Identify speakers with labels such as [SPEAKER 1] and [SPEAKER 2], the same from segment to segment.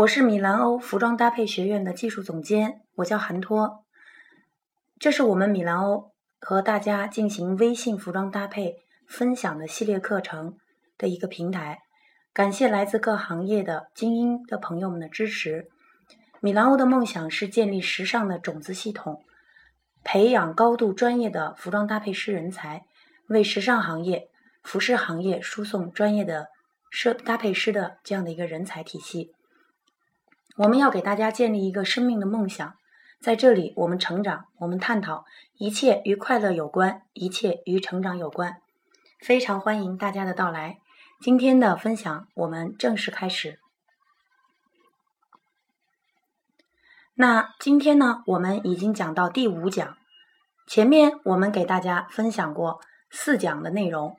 [SPEAKER 1] 我是米兰欧服装搭配学院的技术总监，我叫韩托。这是我们米兰欧和大家进行微信服装搭配分享的系列课程的一个平台。感谢来自各行业的精英的朋友们的支持。米兰欧的梦想是建立时尚的种子系统，培养高度专业的服装搭配师人才，为时尚行业、服饰行业输送专业的设搭配师的这样的一个人才体系。我们要给大家建立一个生命的梦想，在这里我们成长，我们探讨一切与快乐有关，一切与成长有关。非常欢迎大家的到来。今天的分享我们正式开始。那今天呢，我们已经讲到第五讲，前面我们给大家分享过四讲的内容。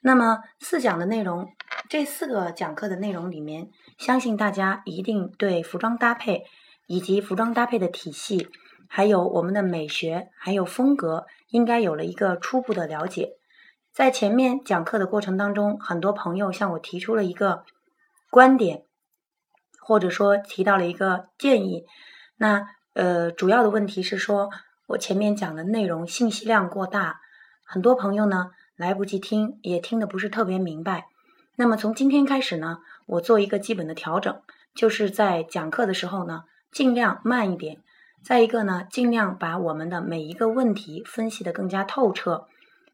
[SPEAKER 1] 那么四讲的内容，这四个讲课的内容里面。相信大家一定对服装搭配以及服装搭配的体系，还有我们的美学，还有风格，应该有了一个初步的了解。在前面讲课的过程当中，很多朋友向我提出了一个观点，或者说提到了一个建议。那呃，主要的问题是说我前面讲的内容信息量过大，很多朋友呢来不及听，也听得不是特别明白。那么从今天开始呢，我做一个基本的调整，就是在讲课的时候呢，尽量慢一点。再一个呢，尽量把我们的每一个问题分析的更加透彻，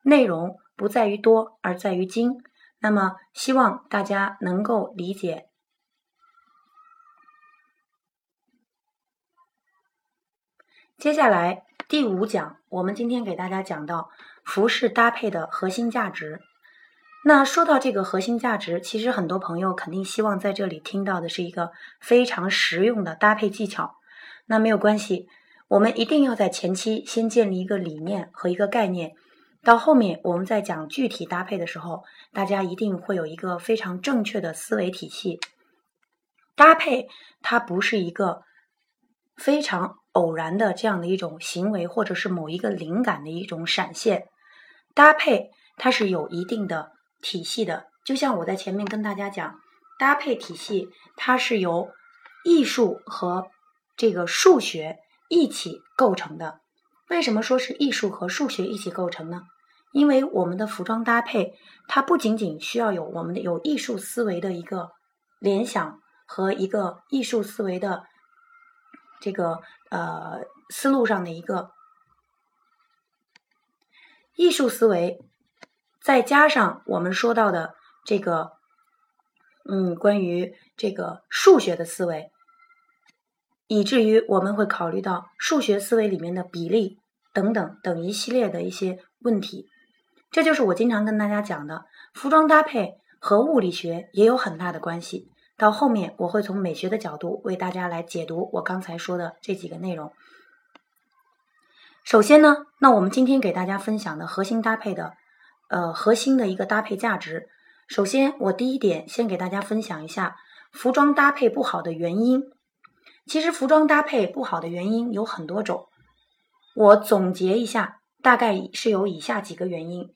[SPEAKER 1] 内容不在于多，而在于精。那么希望大家能够理解。接下来第五讲，我们今天给大家讲到服饰搭配的核心价值。那说到这个核心价值，其实很多朋友肯定希望在这里听到的是一个非常实用的搭配技巧。那没有关系，我们一定要在前期先建立一个理念和一个概念，到后面我们在讲具体搭配的时候，大家一定会有一个非常正确的思维体系。搭配它不是一个非常偶然的这样的一种行为，或者是某一个灵感的一种闪现。搭配它是有一定的。体系的，就像我在前面跟大家讲，搭配体系它是由艺术和这个数学一起构成的。为什么说是艺术和数学一起构成呢？因为我们的服装搭配，它不仅仅需要有我们的有艺术思维的一个联想和一个艺术思维的这个呃思路上的一个艺术思维。再加上我们说到的这个，嗯，关于这个数学的思维，以至于我们会考虑到数学思维里面的比例等等等一系列的一些问题。这就是我经常跟大家讲的，服装搭配和物理学也有很大的关系。到后面我会从美学的角度为大家来解读我刚才说的这几个内容。首先呢，那我们今天给大家分享的核心搭配的。呃，核心的一个搭配价值。首先，我第一点先给大家分享一下服装搭配不好的原因。其实，服装搭配不好的原因有很多种。我总结一下，大概是有以下几个原因。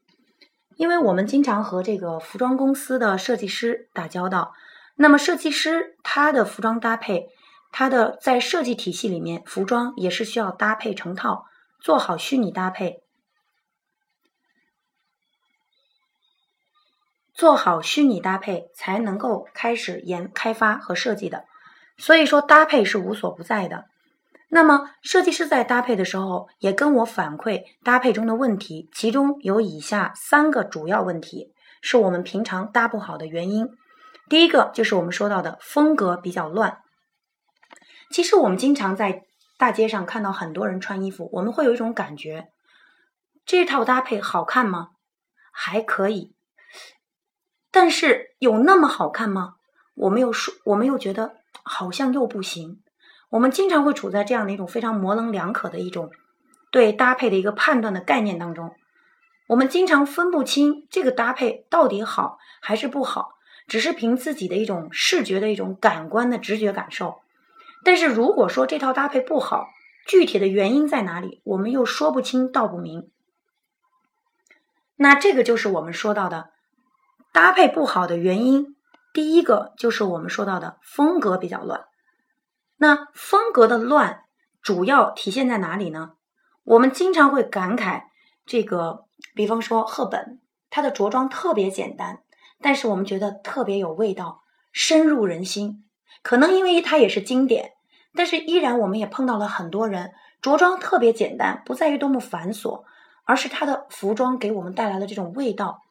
[SPEAKER 1] 因为我们经常和这个服装公司的设计师打交道，那么设计师他的服装搭配，他的在设计体系里面，服装也是需要搭配成套，做好虚拟搭配。做好虚拟搭配才能够开始研开发和设计的，所以说搭配是无所不在的。那么设计师在搭配的时候也跟我反馈搭配中的问题，其中有以下三个主要问题是我们平常搭不好的原因。第一个就是我们说到的风格比较乱。其实我们经常在大街上看到很多人穿衣服，我们会有一种感觉：这套搭配好看吗？还可以。但是有那么好看吗？我们又说，我们又觉得好像又不行。我们经常会处在这样的一种非常模棱两可的一种对搭配的一个判断的概念当中。我们经常分不清这个搭配到底好还是不好，只是凭自己的一种视觉的一种感官的直觉感受。但是如果说这套搭配不好，具体的原因在哪里，我们又说不清道不明。那这个就是我们说到的。搭配不好的原因，第一个就是我们说到的风格比较乱。那风格的乱主要体现在哪里呢？我们经常会感慨这个，比方说赫本，她的着装特别简单，但是我们觉得特别有味道，深入人心。可能因为它也是经典，但是依然我们也碰到了很多人着装特别简单，不在于多么繁琐，而是他的服装给我们带来的这种味道。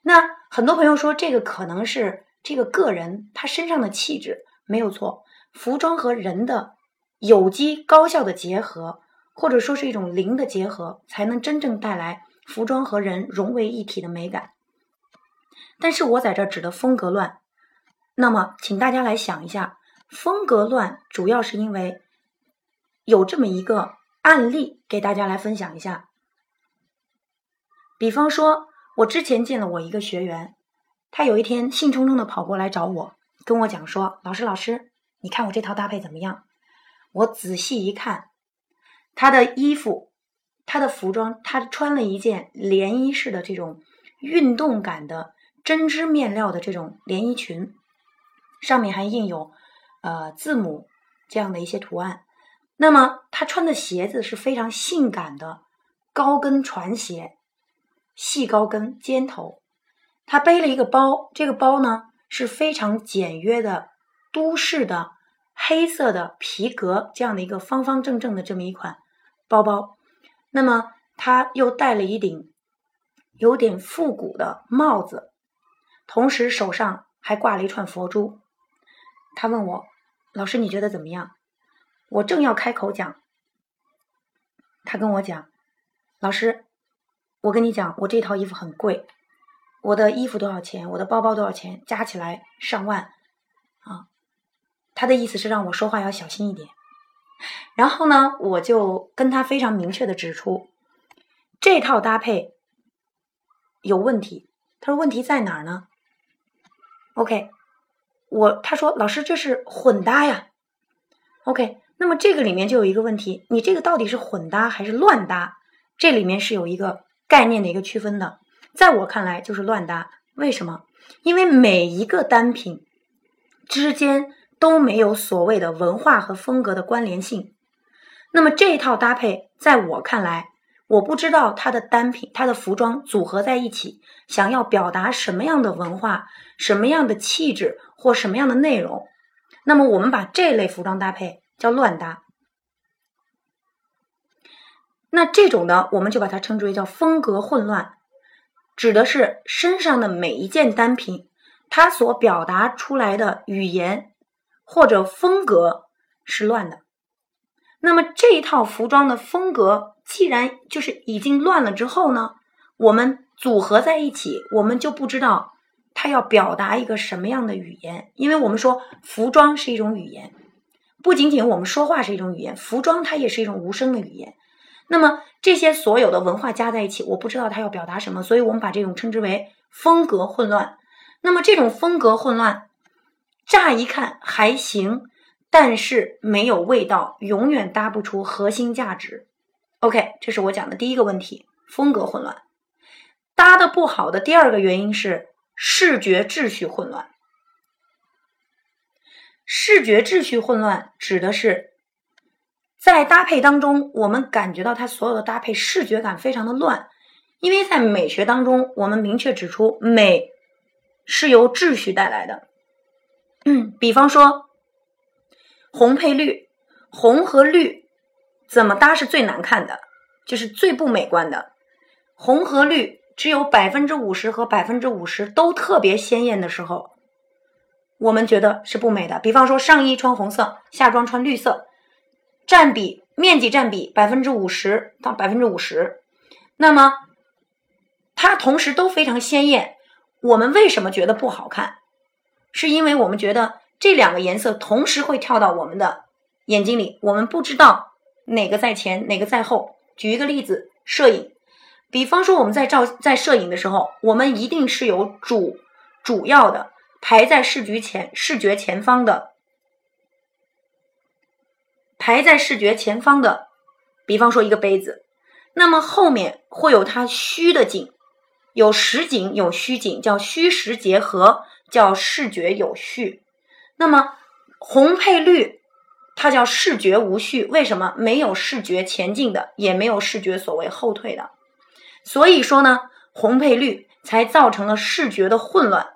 [SPEAKER 1] 那很多朋友说这个可能是这个个人他身上的气质没有错，服装和人的有机高效的结合。或者说是一种灵的结合，才能真正带来服装和人融为一体的美感。但是我在这指的风格乱，那么请大家来想一下，风格乱主要是因为有这么一个案例给大家来分享一下。比方说，我之前见了我一个学员，他有一天兴冲冲的跑过来找我，跟我讲说：“老师，老师，你看我这套搭配怎么样？”我仔细一看。他的衣服，他的服装，他穿了一件连衣式的这种运动感的针织面料的这种连衣裙，上面还印有呃字母这样的一些图案。那么他穿的鞋子是非常性感的高跟船鞋，细高跟尖头。他背了一个包，这个包呢是非常简约的都市的黑色的皮革这样的一个方方正正的这么一款。包包，那么他又戴了一顶有点复古的帽子，同时手上还挂了一串佛珠。他问我：“老师，你觉得怎么样？”我正要开口讲，他跟我讲：“老师，我跟你讲，我这套衣服很贵，我的衣服多少钱？我的包包多少钱？加起来上万啊！”他的意思是让我说话要小心一点。然后呢，我就跟他非常明确的指出，这套搭配有问题。他说问题在哪儿呢？OK，我他说老师这是混搭呀。OK，那么这个里面就有一个问题，你这个到底是混搭还是乱搭？这里面是有一个概念的一个区分的。在我看来就是乱搭，为什么？因为每一个单品之间。都没有所谓的文化和风格的关联性。那么这一套搭配，在我看来，我不知道它的单品、它的服装组合在一起，想要表达什么样的文化、什么样的气质或什么样的内容。那么我们把这类服装搭配叫乱搭。那这种呢，我们就把它称之为叫风格混乱，指的是身上的每一件单品，它所表达出来的语言。或者风格是乱的，那么这一套服装的风格既然就是已经乱了之后呢，我们组合在一起，我们就不知道它要表达一个什么样的语言，因为我们说服装是一种语言，不仅仅我们说话是一种语言，服装它也是一种无声的语言。那么这些所有的文化加在一起，我不知道它要表达什么，所以我们把这种称之为风格混乱。那么这种风格混乱。乍一看还行，但是没有味道，永远搭不出核心价值。OK，这是我讲的第一个问题，风格混乱。搭的不好的第二个原因是视觉秩序混乱。视觉秩序混乱指的是在搭配当中，我们感觉到它所有的搭配视觉感非常的乱，因为在美学当中，我们明确指出美是由秩序带来的。嗯，比方说红配绿，红和绿怎么搭是最难看的，就是最不美观的。红和绿只有百分之五十和百分之五十都特别鲜艳的时候，我们觉得是不美的。比方说上衣穿红色，下装穿绿色，占比面积占比百分之五十到百分之五十，那么它同时都非常鲜艳，我们为什么觉得不好看？是因为我们觉得这两个颜色同时会跳到我们的眼睛里，我们不知道哪个在前，哪个在后。举一个例子，摄影，比方说我们在照在摄影的时候，我们一定是有主主要的排在视觉前视觉前方的，排在视觉前方的，比方说一个杯子，那么后面会有它虚的景，有实景有虚景，叫虚实结合。叫视觉有序，那么红配绿，它叫视觉无序。为什么？没有视觉前进的，也没有视觉所谓后退的。所以说呢，红配绿才造成了视觉的混乱。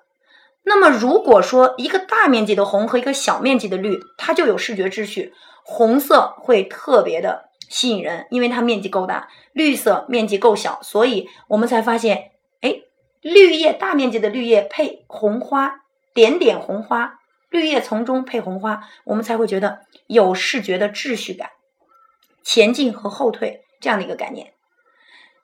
[SPEAKER 1] 那么如果说一个大面积的红和一个小面积的绿，它就有视觉秩序。红色会特别的吸引人，因为它面积够大；绿色面积够小，所以我们才发现，哎，绿叶大面积的绿叶配红花，点点红花，绿叶丛中配红花，我们才会觉得有视觉的秩序感，前进和后退这样的一个概念。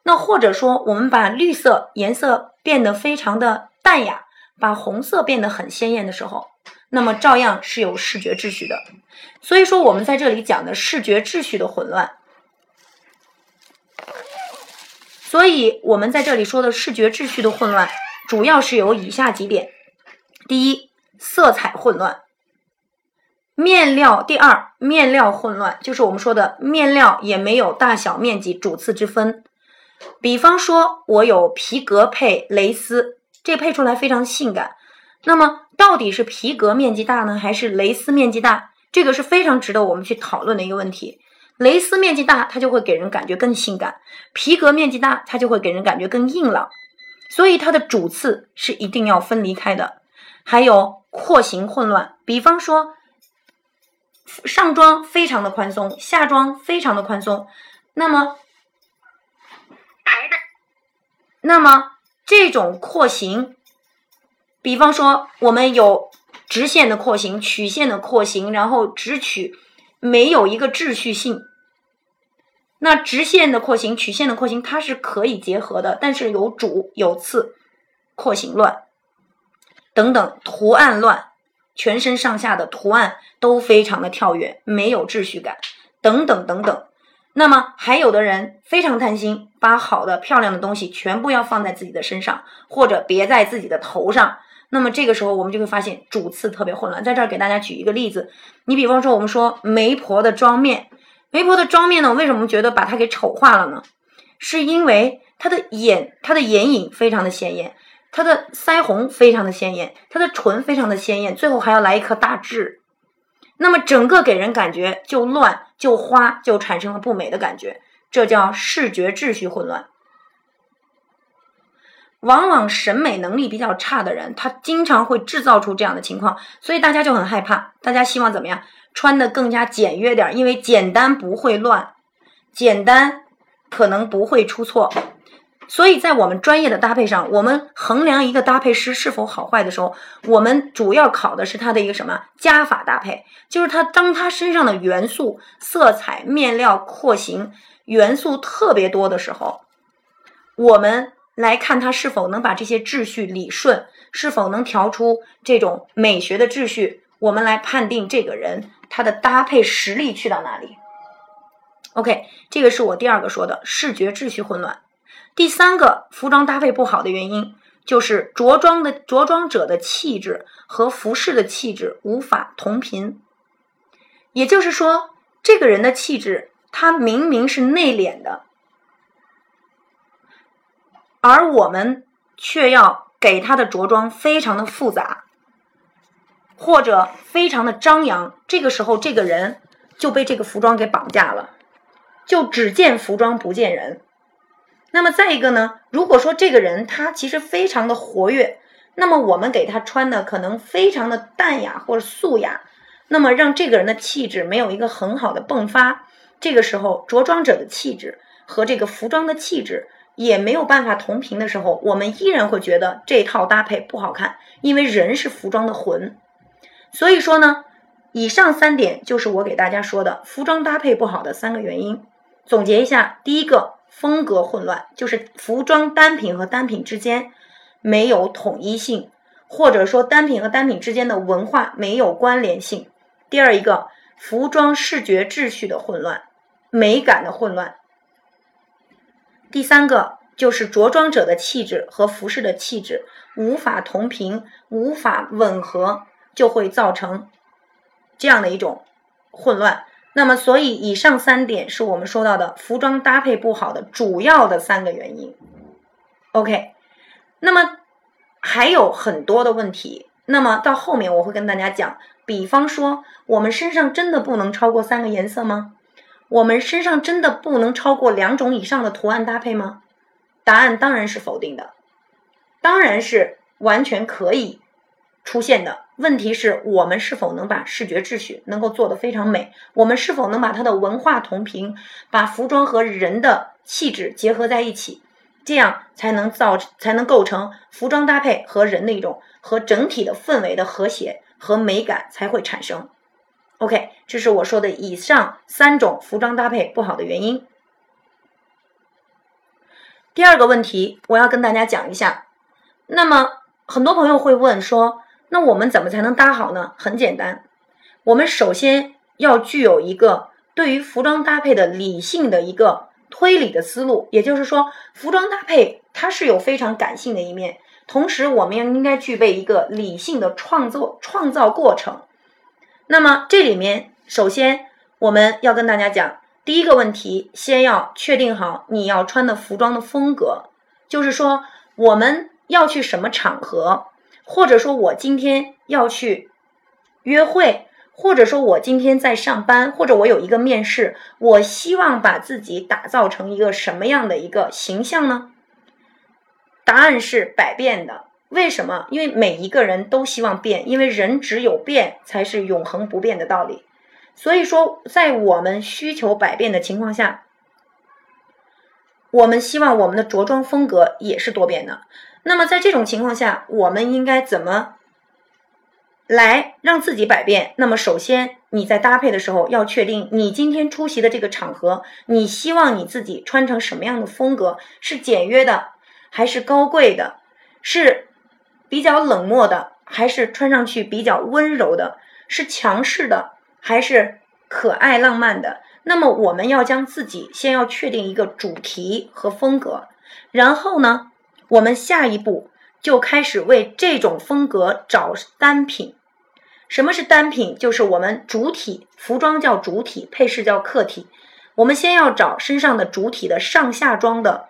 [SPEAKER 1] 那或者说，我们把绿色颜色变得非常的淡雅，把红色变得很鲜艳的时候，那么照样是有视觉秩序的。所以说，我们在这里讲的视觉秩序的混乱。所以我们在这里说的视觉秩序的混乱，主要是有以下几点：第一，色彩混乱；面料，第二，面料混乱，就是我们说的面料也没有大小面积主次之分。比方说，我有皮革配蕾丝，这配出来非常性感。那么，到底是皮革面积大呢，还是蕾丝面积大？这个是非常值得我们去讨论的一个问题。蕾丝面积大，它就会给人感觉更性感；皮革面积大，它就会给人感觉更硬朗。所以，它的主次是一定要分离开的。还有廓形混乱，比方说，上装非常的宽松，下装非常的宽松，那么。那么这种廓形，比方说我们有直线的廓形、曲线的廓形，然后直取没有一个秩序性。那直线的廓形、曲线的廓形它是可以结合的，但是有主有次，廓形乱等等，图案乱，全身上下的图案都非常的跳跃，没有秩序感，等等等等。那么还有的人非常贪心，把好的、漂亮的东西全部要放在自己的身上，或者别在自己的头上。那么这个时候，我们就会发现主次特别混乱。在这儿给大家举一个例子，你比方说，我们说媒婆的妆面，媒婆的妆面呢，为什么觉得把它给丑化了呢？是因为她的眼，她的眼影非常的鲜艳，她的腮红非常的鲜艳，她的唇非常的鲜艳，最后还要来一颗大痣。那么整个给人感觉就乱就花，就产生了不美的感觉，这叫视觉秩序混乱。往往审美能力比较差的人，他经常会制造出这样的情况，所以大家就很害怕。大家希望怎么样？穿的更加简约点，因为简单不会乱，简单可能不会出错。所以在我们专业的搭配上，我们衡量一个搭配师是否好坏的时候，我们主要考的是他的一个什么加法搭配，就是他当他身上的元素、色彩、面料、廓形元素特别多的时候，我们来看他是否能把这些秩序理顺，是否能调出这种美学的秩序，我们来判定这个人他的搭配实力去到哪里。OK，这个是我第二个说的视觉秩序混乱。第三个服装搭配不好的原因，就是着装的着装者的气质和服饰的气质无法同频。也就是说，这个人的气质，他明明是内敛的，而我们却要给他的着装非常的复杂，或者非常的张扬。这个时候，这个人就被这个服装给绑架了，就只见服装不见人。那么再一个呢？如果说这个人他其实非常的活跃，那么我们给他穿的可能非常的淡雅或者素雅，那么让这个人的气质没有一个很好的迸发。这个时候着装者的气质和这个服装的气质也没有办法同频的时候，我们依然会觉得这套搭配不好看，因为人是服装的魂。所以说呢，以上三点就是我给大家说的服装搭配不好的三个原因。总结一下，第一个。风格混乱，就是服装单品和单品之间没有统一性，或者说单品和单品之间的文化没有关联性。第二一个，服装视觉秩序的混乱，美感的混乱。第三个就是着装者的气质和服饰的气质无法同频、无法吻合，就会造成这样的一种混乱。那么，所以以上三点是我们说到的服装搭配不好的主要的三个原因。OK，那么还有很多的问题。那么到后面我会跟大家讲比方说，我们身上真的不能超过三个颜色吗？我们身上真的不能超过两种以上的图案搭配吗？答案当然是否定的，当然是完全可以出现的。问题是我们是否能把视觉秩序能够做得非常美？我们是否能把它的文化同频，把服装和人的气质结合在一起，这样才能造才能构成服装搭配和人的一种和整体的氛围的和谐和美感才会产生。OK，这是我说的以上三种服装搭配不好的原因。第二个问题，我要跟大家讲一下。那么很多朋友会问说，那我们怎么才能搭好呢？很简单，我们首先要具有一个对于服装搭配的理性的一个推理的思路，也就是说，服装搭配它是有非常感性的一面，同时我们应该具备一个理性的创作创造过程。那么这里面，首先我们要跟大家讲第一个问题，先要确定好你要穿的服装的风格，就是说我们要去什么场合，或者说我今天要去约会，或者说我今天在上班，或者我有一个面试，我希望把自己打造成一个什么样的一个形象呢？答案是百变的。为什么？因为每一个人都希望变，因为人只有变才是永恒不变的道理。所以说，在我们需求百变的情况下，我们希望我们的着装风格也是多变的。那么在这种情况下，我们应该怎么来让自己百变？那么首先，你在搭配的时候要确定你今天出席的这个场合，你希望你自己穿成什么样的风格？是简约的，还是高贵的？是？比较冷漠的，还是穿上去比较温柔的？是强势的，还是可爱浪漫的？那么我们要将自己先要确定一个主题和风格，然后呢，我们下一步就开始为这种风格找单品。什么是单品？就是我们主体服装叫主体，配饰叫客体。我们先要找身上的主体的上下装的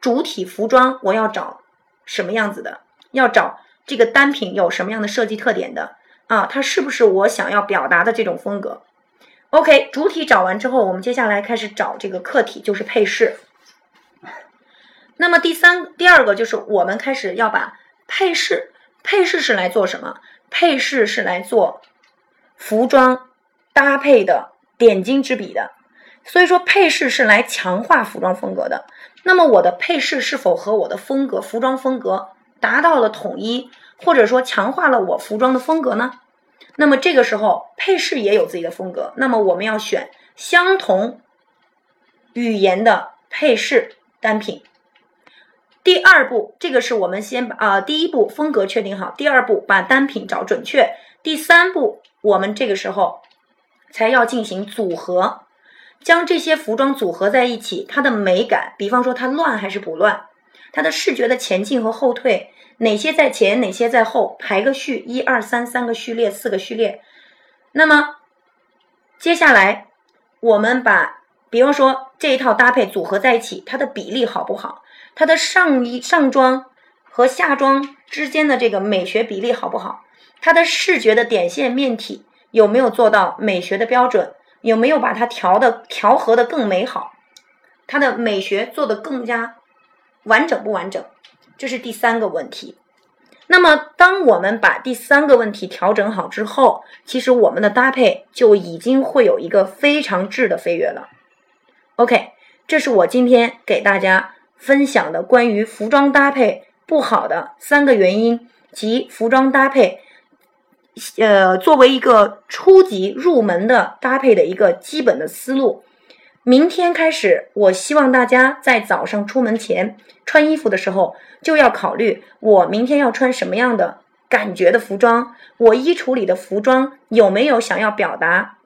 [SPEAKER 1] 主体服装，我要找什么样子的？要找。这个单品有什么样的设计特点的啊？它是不是我想要表达的这种风格？OK，主体找完之后，我们接下来开始找这个客体，就是配饰。那么第三、第二个就是我们开始要把配饰，配饰是来做什么？配饰是来做服装搭配的点睛之笔的。所以说，配饰是来强化服装风格的。那么我的配饰是否和我的风格、服装风格？达到了统一，或者说强化了我服装的风格呢？那么这个时候配饰也有自己的风格。那么我们要选相同语言的配饰单品。第二步，这个是我们先把啊，第一步风格确定好，第二步把单品找准确，第三步我们这个时候才要进行组合，将这些服装组合在一起，它的美感，比方说它乱还是不乱。它的视觉的前进和后退，哪些在前，哪些在后，排个序，一二三，三个序列，四个序列。那么接下来，我们把，比方说这一套搭配组合在一起，它的比例好不好？它的上衣上装和下装之间的这个美学比例好不好？它的视觉的点线面体有没有做到美学的标准？有没有把它调的调和的更美好？它的美学做的更加。完整不完整，这是第三个问题。那么，当我们把第三个问题调整好之后，其实我们的搭配就已经会有一个非常质的飞跃了。OK，这是我今天给大家分享的关于服装搭配不好的三个原因及服装搭配，呃，作为一个初级入门的搭配的一个基本的思路。明天开始，我希望大家在早上出门前穿衣服的时候，就要考虑我明天要穿什么样的感觉的服装。我衣橱里的服装有没有想要表达？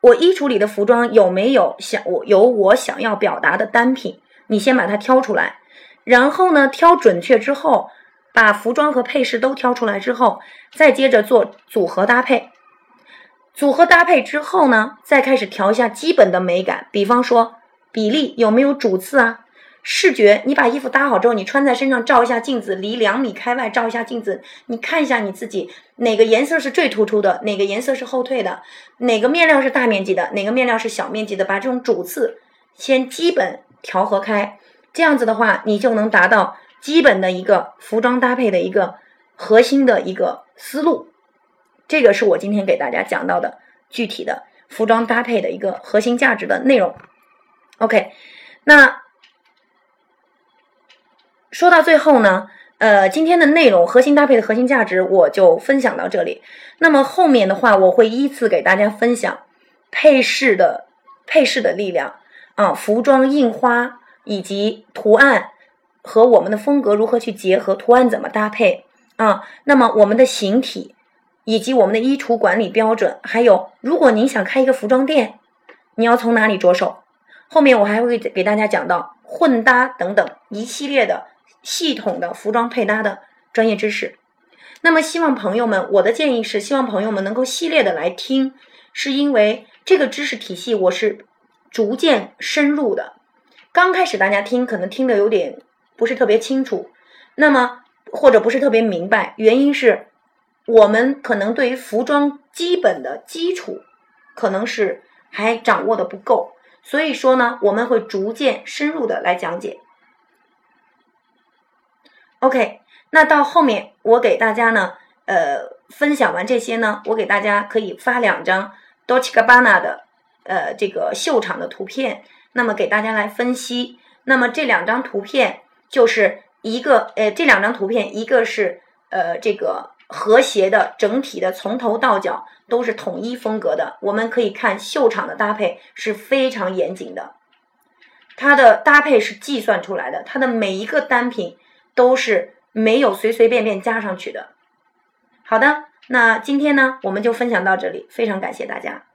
[SPEAKER 1] 我衣橱里的服装有没有想我有我想要表达的单品？你先把它挑出来，然后呢，挑准确之后，把服装和配饰都挑出来之后，再接着做组合搭配。组合搭配之后呢，再开始调一下基本的美感，比方说比例有没有主次啊，视觉，你把衣服搭好之后，你穿在身上照一下镜子，离两米开外照一下镜子，你看一下你自己哪个颜色是最突出的，哪个颜色是后退的，哪个面料是大面积的，哪个面料是小面积的，把这种主次先基本调和开，这样子的话，你就能达到基本的一个服装搭配的一个核心的一个思路。这个是我今天给大家讲到的具体的服装搭配的一个核心价值的内容。OK，那。说到最后呢，呃，今天的内容核心搭配的核心价值我就分享到这里。那么后面的话，我会依次给大家分享配饰的配饰的力量啊，服装印花以及图案和我们的风格如何去结合，图案怎么搭配啊？那么我们的形体以及我们的衣橱管理标准，还有如果您想开一个服装店，你要从哪里着手？后面我还会给大家讲到混搭等等一系列的。系统的服装配搭的专业知识，那么希望朋友们，我的建议是，希望朋友们能够系列的来听，是因为这个知识体系我是逐渐深入的。刚开始大家听可能听得有点不是特别清楚，那么或者不是特别明白，原因是我们可能对于服装基本的基础可能是还掌握的不够，所以说呢，我们会逐渐深入的来讲解。OK，那到后面我给大家呢，呃，分享完这些呢，我给大家可以发两张 Dolce Gabbana 的，呃，这个秀场的图片，那么给大家来分析。那么这两张图片就是一个，呃，这两张图片一个是呃这个和谐的整体的，从头到脚都是统一风格的。我们可以看秀场的搭配是非常严谨的，它的搭配是计算出来的，它的每一个单品。都是没有随随便便加上去的。好的，那今天呢，我们就分享到这里，非常感谢大家。